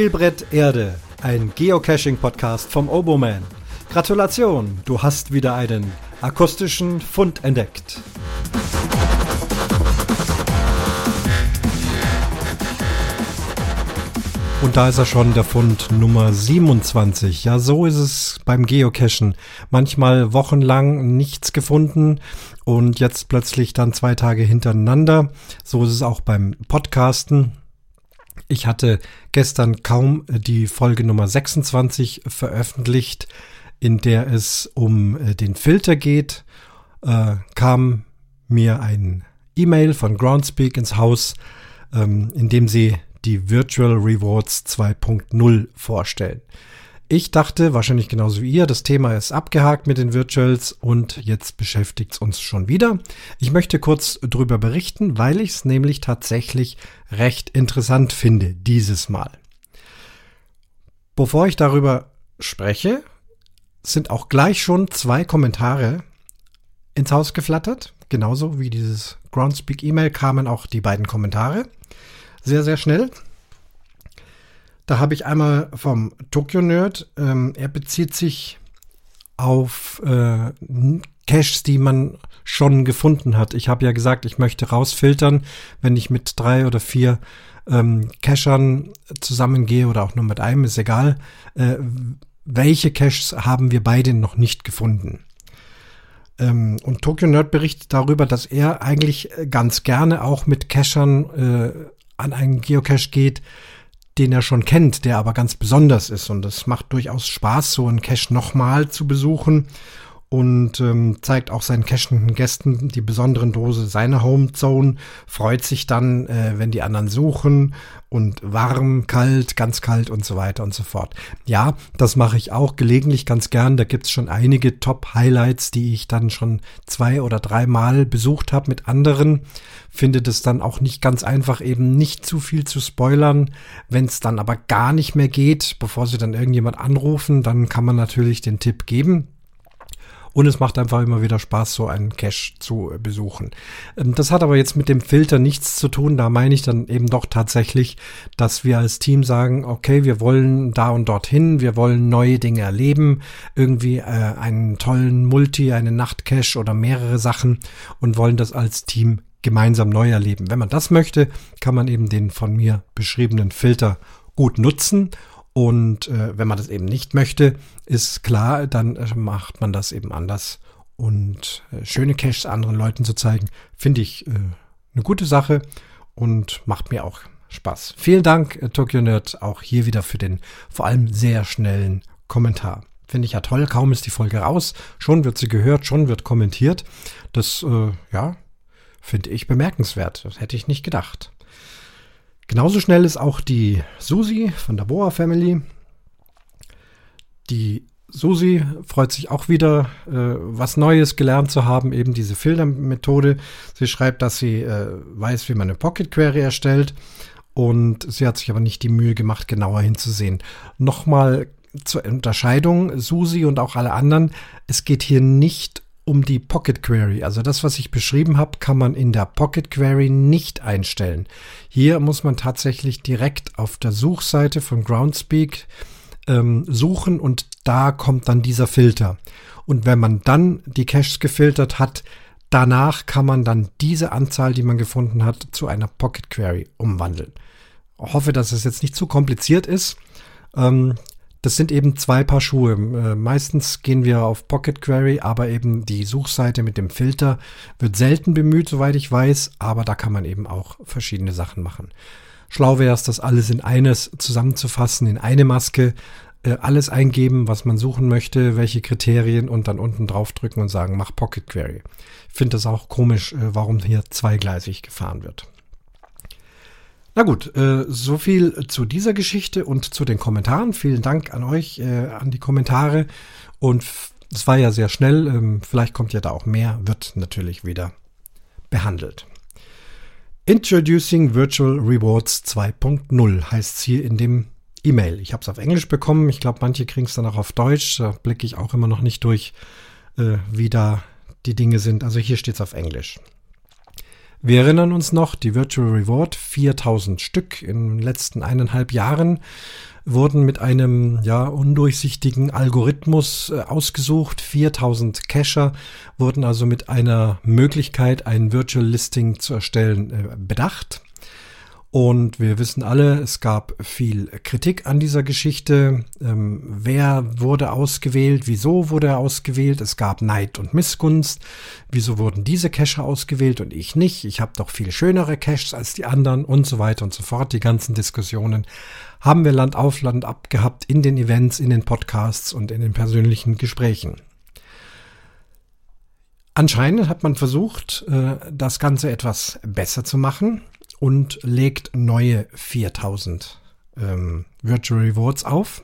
Spielbrett Erde, ein Geocaching-Podcast vom Oboman. Gratulation, du hast wieder einen akustischen Fund entdeckt. Und da ist er schon, der Fund Nummer 27. Ja, so ist es beim Geocachen. Manchmal wochenlang nichts gefunden und jetzt plötzlich dann zwei Tage hintereinander. So ist es auch beim Podcasten. Ich hatte gestern kaum die Folge Nummer 26 veröffentlicht, in der es um äh, den Filter geht, äh, kam mir ein E-Mail von Groundspeak ins Haus, ähm, in dem sie die Virtual Rewards 2.0 vorstellen. Ich dachte, wahrscheinlich genauso wie ihr, das Thema ist abgehakt mit den Virtuals und jetzt beschäftigt es uns schon wieder. Ich möchte kurz drüber berichten, weil ich es nämlich tatsächlich recht interessant finde dieses Mal. Bevor ich darüber spreche, sind auch gleich schon zwei Kommentare ins Haus geflattert. Genauso wie dieses Groundspeak E-Mail kamen auch die beiden Kommentare. Sehr, sehr schnell. Da habe ich einmal vom Tokyo Nerd. Ähm, er bezieht sich auf äh, Caches, die man schon gefunden hat. Ich habe ja gesagt, ich möchte rausfiltern, wenn ich mit drei oder vier ähm, Cachern zusammengehe oder auch nur mit einem, ist egal. Äh, welche Caches haben wir beide noch nicht gefunden? Ähm, und Tokyo Nerd berichtet darüber, dass er eigentlich ganz gerne auch mit Cachern äh, an einen Geocache geht, den er schon kennt, der aber ganz besonders ist. Und es macht durchaus Spaß, so einen Cache nochmal zu besuchen und ähm, zeigt auch seinen cachenden Gästen die besonderen Dose seiner Homezone, freut sich dann, äh, wenn die anderen suchen und warm, kalt, ganz kalt und so weiter und so fort. Ja, das mache ich auch gelegentlich ganz gern. Da gibt's schon einige Top-Highlights, die ich dann schon zwei oder dreimal besucht habe mit anderen. Finde das dann auch nicht ganz einfach, eben nicht zu viel zu spoilern. Wenn es dann aber gar nicht mehr geht, bevor sie dann irgendjemand anrufen, dann kann man natürlich den Tipp geben und es macht einfach immer wieder Spaß, so einen Cache zu besuchen. Ähm, das hat aber jetzt mit dem Filter nichts zu tun. Da meine ich dann eben doch tatsächlich, dass wir als Team sagen, okay, wir wollen da und dorthin, wir wollen neue Dinge erleben, irgendwie äh, einen tollen Multi, einen Nachtcache oder mehrere Sachen und wollen das als Team gemeinsam neu erleben. Wenn man das möchte, kann man eben den von mir beschriebenen Filter gut nutzen und äh, wenn man das eben nicht möchte, ist klar, dann äh, macht man das eben anders. Und äh, schöne Caches anderen Leuten zu zeigen, finde ich äh, eine gute Sache und macht mir auch Spaß. Vielen Dank, äh, Tokyo Nerd, auch hier wieder für den vor allem sehr schnellen Kommentar. Finde ich ja toll, kaum ist die Folge raus, schon wird sie gehört, schon wird kommentiert. Das, äh, ja, finde ich bemerkenswert. Das hätte ich nicht gedacht. Genauso schnell ist auch die Susi von der Boa Family. Die Susi freut sich auch wieder, äh, was Neues gelernt zu haben, eben diese Filtermethode. Sie schreibt, dass sie äh, weiß, wie man eine Pocket Query erstellt und sie hat sich aber nicht die Mühe gemacht, genauer hinzusehen. Nochmal zur Unterscheidung, Susi und auch alle anderen, es geht hier nicht um die Pocket Query. Also das, was ich beschrieben habe, kann man in der Pocket Query nicht einstellen. Hier muss man tatsächlich direkt auf der Suchseite von Groundspeak ähm, suchen und da kommt dann dieser Filter. Und wenn man dann die Caches gefiltert hat, danach kann man dann diese Anzahl, die man gefunden hat, zu einer Pocket Query umwandeln. Ich hoffe, dass es jetzt nicht zu kompliziert ist. Ähm, das sind eben zwei Paar Schuhe. Äh, meistens gehen wir auf Pocket Query, aber eben die Suchseite mit dem Filter wird selten bemüht, soweit ich weiß, aber da kann man eben auch verschiedene Sachen machen. Schlau wäre es, das alles in eines zusammenzufassen, in eine Maske, äh, alles eingeben, was man suchen möchte, welche Kriterien und dann unten draufdrücken und sagen, mach Pocket Query. Ich finde das auch komisch, äh, warum hier zweigleisig gefahren wird. Na gut, äh, so viel zu dieser Geschichte und zu den Kommentaren. Vielen Dank an euch, äh, an die Kommentare. Und es war ja sehr schnell. Ähm, vielleicht kommt ja da auch mehr, wird natürlich wieder behandelt. Introducing Virtual Rewards 2.0 heißt es hier in dem E-Mail. Ich habe es auf Englisch bekommen. Ich glaube, manche kriegen es dann auch auf Deutsch. Da blicke ich auch immer noch nicht durch, äh, wie da die Dinge sind. Also hier steht es auf Englisch. Wir erinnern uns noch, die Virtual Reward, 4000 Stück in den letzten eineinhalb Jahren wurden mit einem ja undurchsichtigen Algorithmus äh, ausgesucht. 4000 Cacher wurden also mit einer Möglichkeit, ein Virtual Listing zu erstellen, äh, bedacht. Und wir wissen alle, es gab viel Kritik an dieser Geschichte. Ähm, wer wurde ausgewählt? Wieso wurde er ausgewählt? Es gab Neid und Missgunst. Wieso wurden diese Cacher ausgewählt und ich nicht? Ich habe doch viel schönere Caches als die anderen und so weiter und so fort. Die ganzen Diskussionen haben wir Land auf Land abgehabt in den Events, in den Podcasts und in den persönlichen Gesprächen. Anscheinend hat man versucht, äh, das Ganze etwas besser zu machen und legt neue 4000 ähm, Virtual Rewards auf.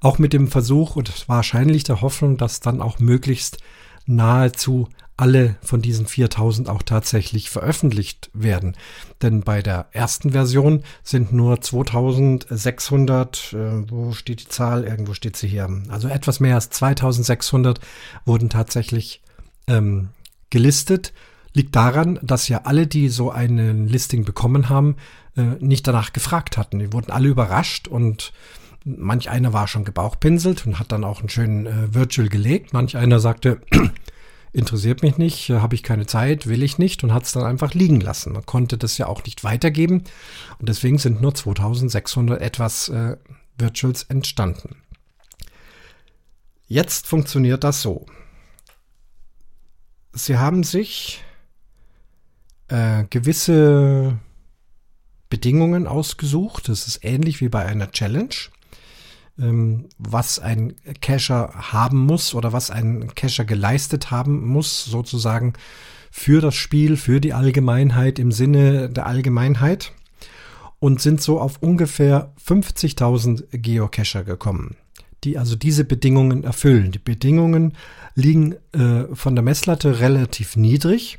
Auch mit dem Versuch und wahrscheinlich der Hoffnung, dass dann auch möglichst nahezu alle von diesen 4000 auch tatsächlich veröffentlicht werden. Denn bei der ersten Version sind nur 2600, äh, wo steht die Zahl? Irgendwo steht sie hier. Also etwas mehr als 2600 wurden tatsächlich ähm, gelistet liegt daran, dass ja alle, die so ein Listing bekommen haben, äh, nicht danach gefragt hatten. Die wurden alle überrascht und manch einer war schon gebauchpinselt und hat dann auch einen schönen äh, Virtual gelegt. Manch einer sagte, interessiert mich nicht, äh, habe ich keine Zeit, will ich nicht und hat es dann einfach liegen lassen. Man konnte das ja auch nicht weitergeben und deswegen sind nur 2600 etwas Virtuals entstanden. Jetzt funktioniert das so. Sie haben sich äh, gewisse Bedingungen ausgesucht. Das ist ähnlich wie bei einer Challenge, ähm, was ein Cacher haben muss oder was ein Cacher geleistet haben muss, sozusagen für das Spiel, für die Allgemeinheit im Sinne der Allgemeinheit und sind so auf ungefähr 50.000 Geocacher gekommen, die also diese Bedingungen erfüllen. Die Bedingungen liegen äh, von der Messlatte relativ niedrig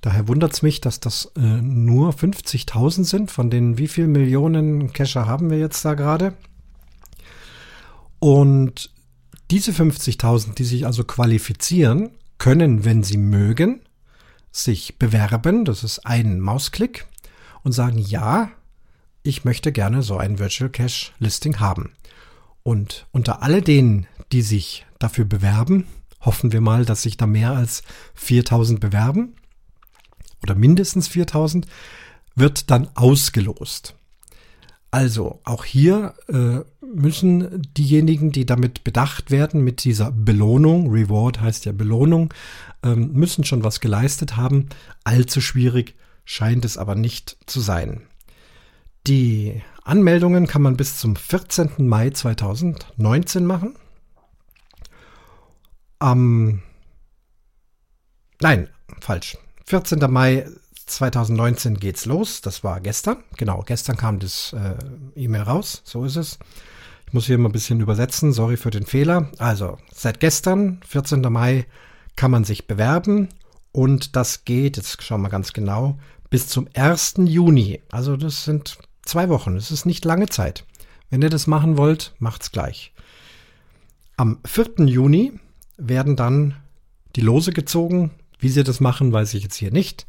Daher wundert es mich, dass das äh, nur 50.000 sind. Von den wie viel Millionen Cacher haben wir jetzt da gerade? Und diese 50.000, die sich also qualifizieren, können, wenn sie mögen, sich bewerben. Das ist ein Mausklick und sagen, ja, ich möchte gerne so ein Virtual Cache Listing haben. Und unter alle denen, die sich dafür bewerben, hoffen wir mal, dass sich da mehr als 4000 bewerben oder mindestens 4000, wird dann ausgelost. Also auch hier äh, müssen diejenigen, die damit bedacht werden, mit dieser Belohnung, Reward heißt ja Belohnung, ähm, müssen schon was geleistet haben. Allzu schwierig scheint es aber nicht zu sein. Die Anmeldungen kann man bis zum 14. Mai 2019 machen. Am Nein, falsch. 14. Mai 2019 geht's los. Das war gestern. Genau, gestern kam das äh, E-Mail raus. So ist es. Ich muss hier mal ein bisschen übersetzen. Sorry für den Fehler. Also, seit gestern, 14. Mai, kann man sich bewerben. Und das geht, jetzt schauen wir ganz genau, bis zum 1. Juni. Also, das sind zwei Wochen. Das ist nicht lange Zeit. Wenn ihr das machen wollt, macht's gleich. Am 4. Juni werden dann die Lose gezogen wie sie das machen, weiß ich jetzt hier nicht.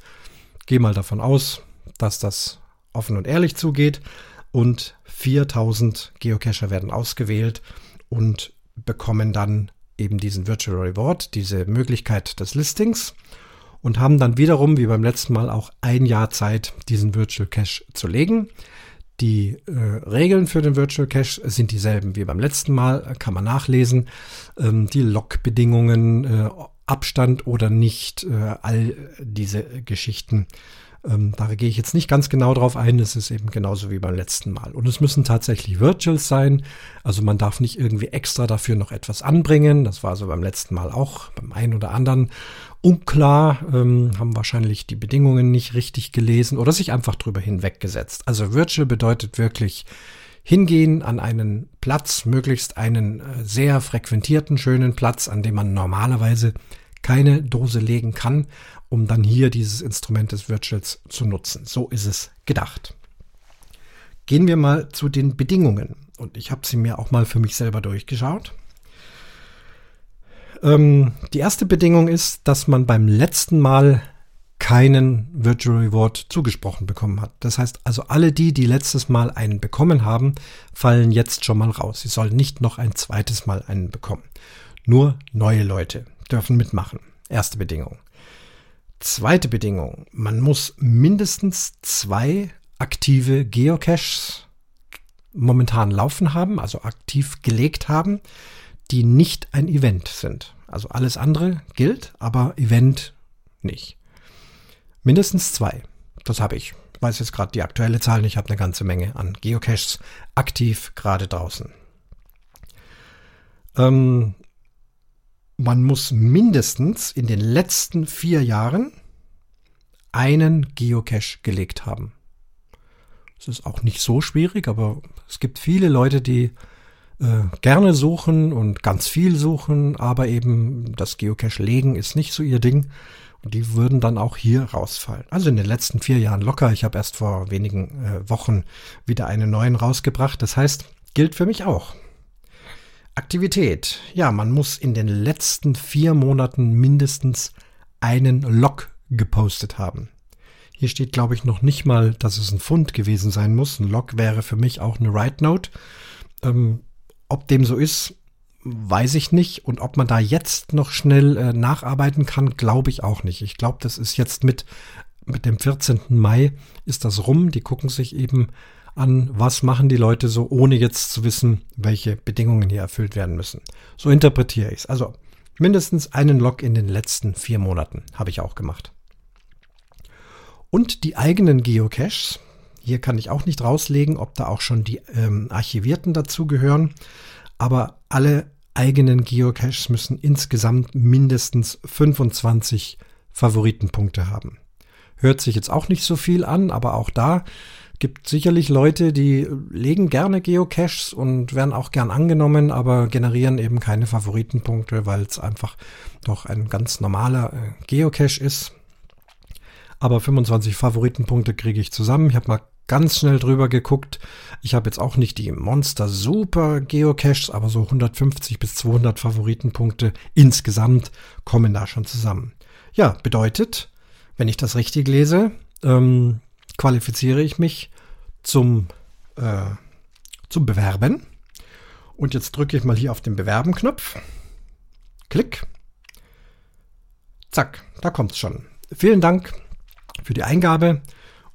Gehe mal davon aus, dass das offen und ehrlich zugeht. Und 4000 Geocacher werden ausgewählt und bekommen dann eben diesen Virtual Reward, diese Möglichkeit des Listings und haben dann wiederum, wie beim letzten Mal, auch ein Jahr Zeit, diesen Virtual Cache zu legen. Die äh, Regeln für den Virtual Cache sind dieselben wie beim letzten Mal, kann man nachlesen. Ähm, die Log-Bedingungen, äh, Abstand oder nicht, äh, all diese Geschichten. Ähm, da gehe ich jetzt nicht ganz genau drauf ein. Es ist eben genauso wie beim letzten Mal. Und es müssen tatsächlich Virtuals sein. Also man darf nicht irgendwie extra dafür noch etwas anbringen. Das war so beim letzten Mal auch beim einen oder anderen unklar. Ähm, haben wahrscheinlich die Bedingungen nicht richtig gelesen oder sich einfach drüber hinweggesetzt. Also Virtual bedeutet wirklich hingehen an einen Platz, möglichst einen äh, sehr frequentierten, schönen Platz, an dem man normalerweise keine Dose legen kann, um dann hier dieses Instrument des Virtuals zu nutzen. So ist es gedacht. Gehen wir mal zu den Bedingungen. Und ich habe sie mir auch mal für mich selber durchgeschaut. Ähm, die erste Bedingung ist, dass man beim letzten Mal keinen Virtual Reward zugesprochen bekommen hat. Das heißt also, alle die, die letztes Mal einen bekommen haben, fallen jetzt schon mal raus. Sie sollen nicht noch ein zweites Mal einen bekommen. Nur neue Leute dürfen mitmachen. Erste Bedingung. Zweite Bedingung. Man muss mindestens zwei aktive Geocaches momentan laufen haben, also aktiv gelegt haben, die nicht ein Event sind. Also alles andere gilt, aber Event nicht. Mindestens zwei. Das habe ich. Ich weiß jetzt gerade die aktuelle Zahl. Ich habe eine ganze Menge an Geocaches aktiv gerade draußen. Ähm, man muss mindestens in den letzten vier Jahren einen Geocache gelegt haben. Es ist auch nicht so schwierig, aber es gibt viele Leute, die äh, gerne suchen und ganz viel suchen, aber eben das Geocache legen ist nicht so ihr Ding. Und die würden dann auch hier rausfallen. Also in den letzten vier Jahren locker. Ich habe erst vor wenigen äh, Wochen wieder einen neuen rausgebracht. Das heißt, gilt für mich auch. Aktivität. Ja, man muss in den letzten vier Monaten mindestens einen Log gepostet haben. Hier steht, glaube ich, noch nicht mal, dass es ein Fund gewesen sein muss. Ein Log wäre für mich auch eine Write Note. Ähm, ob dem so ist, weiß ich nicht. Und ob man da jetzt noch schnell äh, nacharbeiten kann, glaube ich auch nicht. Ich glaube, das ist jetzt mit, mit dem 14. Mai ist das rum. Die gucken sich eben an, was machen die Leute so, ohne jetzt zu wissen, welche Bedingungen hier erfüllt werden müssen. So interpretiere ich es. Also mindestens einen Log in den letzten vier Monaten habe ich auch gemacht. Und die eigenen Geocaches, hier kann ich auch nicht rauslegen, ob da auch schon die ähm, Archivierten dazugehören. Aber alle eigenen Geocaches müssen insgesamt mindestens 25 Favoritenpunkte haben. Hört sich jetzt auch nicht so viel an, aber auch da gibt sicherlich Leute, die legen gerne Geocaches und werden auch gern angenommen, aber generieren eben keine Favoritenpunkte, weil es einfach doch ein ganz normaler äh, Geocache ist. Aber 25 Favoritenpunkte kriege ich zusammen. Ich habe mal ganz schnell drüber geguckt. Ich habe jetzt auch nicht die Monster Super Geocaches, aber so 150 bis 200 Favoritenpunkte insgesamt kommen da schon zusammen. Ja, bedeutet, wenn ich das richtig lese, ähm, qualifiziere ich mich zum, äh, zum Bewerben. Und jetzt drücke ich mal hier auf den Bewerben-Knopf. Klick. Zack, da kommt es schon. Vielen Dank für die Eingabe.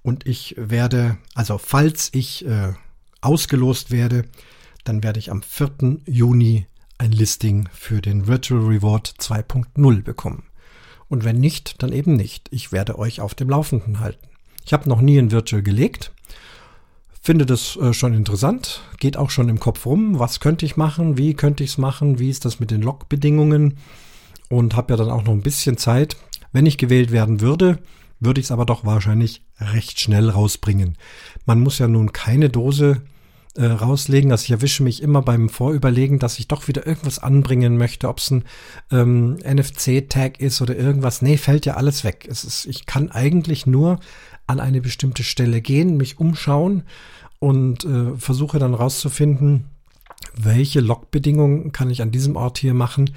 Und ich werde, also falls ich äh, ausgelost werde, dann werde ich am 4. Juni ein Listing für den Virtual Reward 2.0 bekommen. Und wenn nicht, dann eben nicht. Ich werde euch auf dem Laufenden halten. Ich habe noch nie in Virtual gelegt. Finde das äh, schon interessant. Geht auch schon im Kopf rum. Was könnte ich machen? Wie könnte ich es machen? Wie ist das mit den Logbedingungen? Und habe ja dann auch noch ein bisschen Zeit. Wenn ich gewählt werden würde, würde ich es aber doch wahrscheinlich recht schnell rausbringen. Man muss ja nun keine Dose äh, rauslegen. Also ich erwische mich immer beim Vorüberlegen, dass ich doch wieder irgendwas anbringen möchte, ob es ein ähm, NFC-Tag ist oder irgendwas. Nee, fällt ja alles weg. Es ist, ich kann eigentlich nur an eine bestimmte Stelle gehen, mich umschauen und äh, versuche dann rauszufinden, welche Logbedingungen kann ich an diesem Ort hier machen,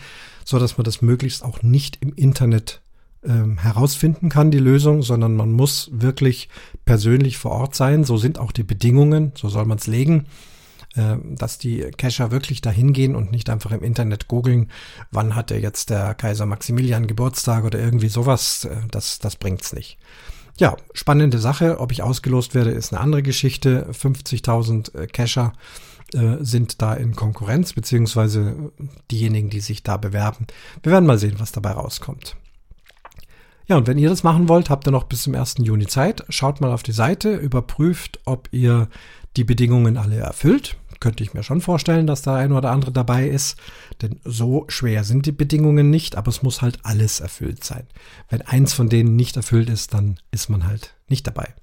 so dass man das möglichst auch nicht im Internet ähm, herausfinden kann, die Lösung, sondern man muss wirklich persönlich vor Ort sein. So sind auch die Bedingungen, so soll man es legen, äh, dass die Cacher wirklich dahin gehen und nicht einfach im Internet googeln, wann hat der jetzt der Kaiser Maximilian Geburtstag oder irgendwie sowas. Äh, das, das bringt's nicht. Ja, spannende Sache. Ob ich ausgelost werde, ist eine andere Geschichte. 50.000 äh, Cacher äh, sind da in Konkurrenz, beziehungsweise diejenigen, die sich da bewerben. Wir werden mal sehen, was dabei rauskommt. Ja, und wenn ihr das machen wollt, habt ihr noch bis zum 1. Juni Zeit. Schaut mal auf die Seite, überprüft, ob ihr die Bedingungen alle erfüllt. Könnte ich mir schon vorstellen, dass da ein oder andere dabei ist. Denn so schwer sind die Bedingungen nicht, aber es muss halt alles erfüllt sein. Wenn eins von denen nicht erfüllt ist, dann ist man halt nicht dabei.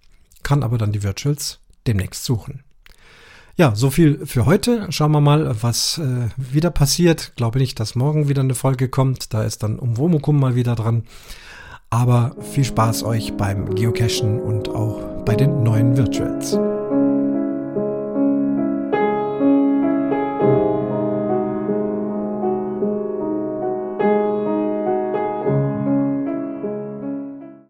Kann aber dann die Virtuals demnächst suchen. Ja, so viel für heute. Schauen wir mal, was äh, wieder passiert. Glaube nicht, dass morgen wieder eine Folge kommt. Da ist dann Umwomukum mal wieder dran. Aber viel Spaß euch beim Geocachen und auch bei den neuen Virtuals.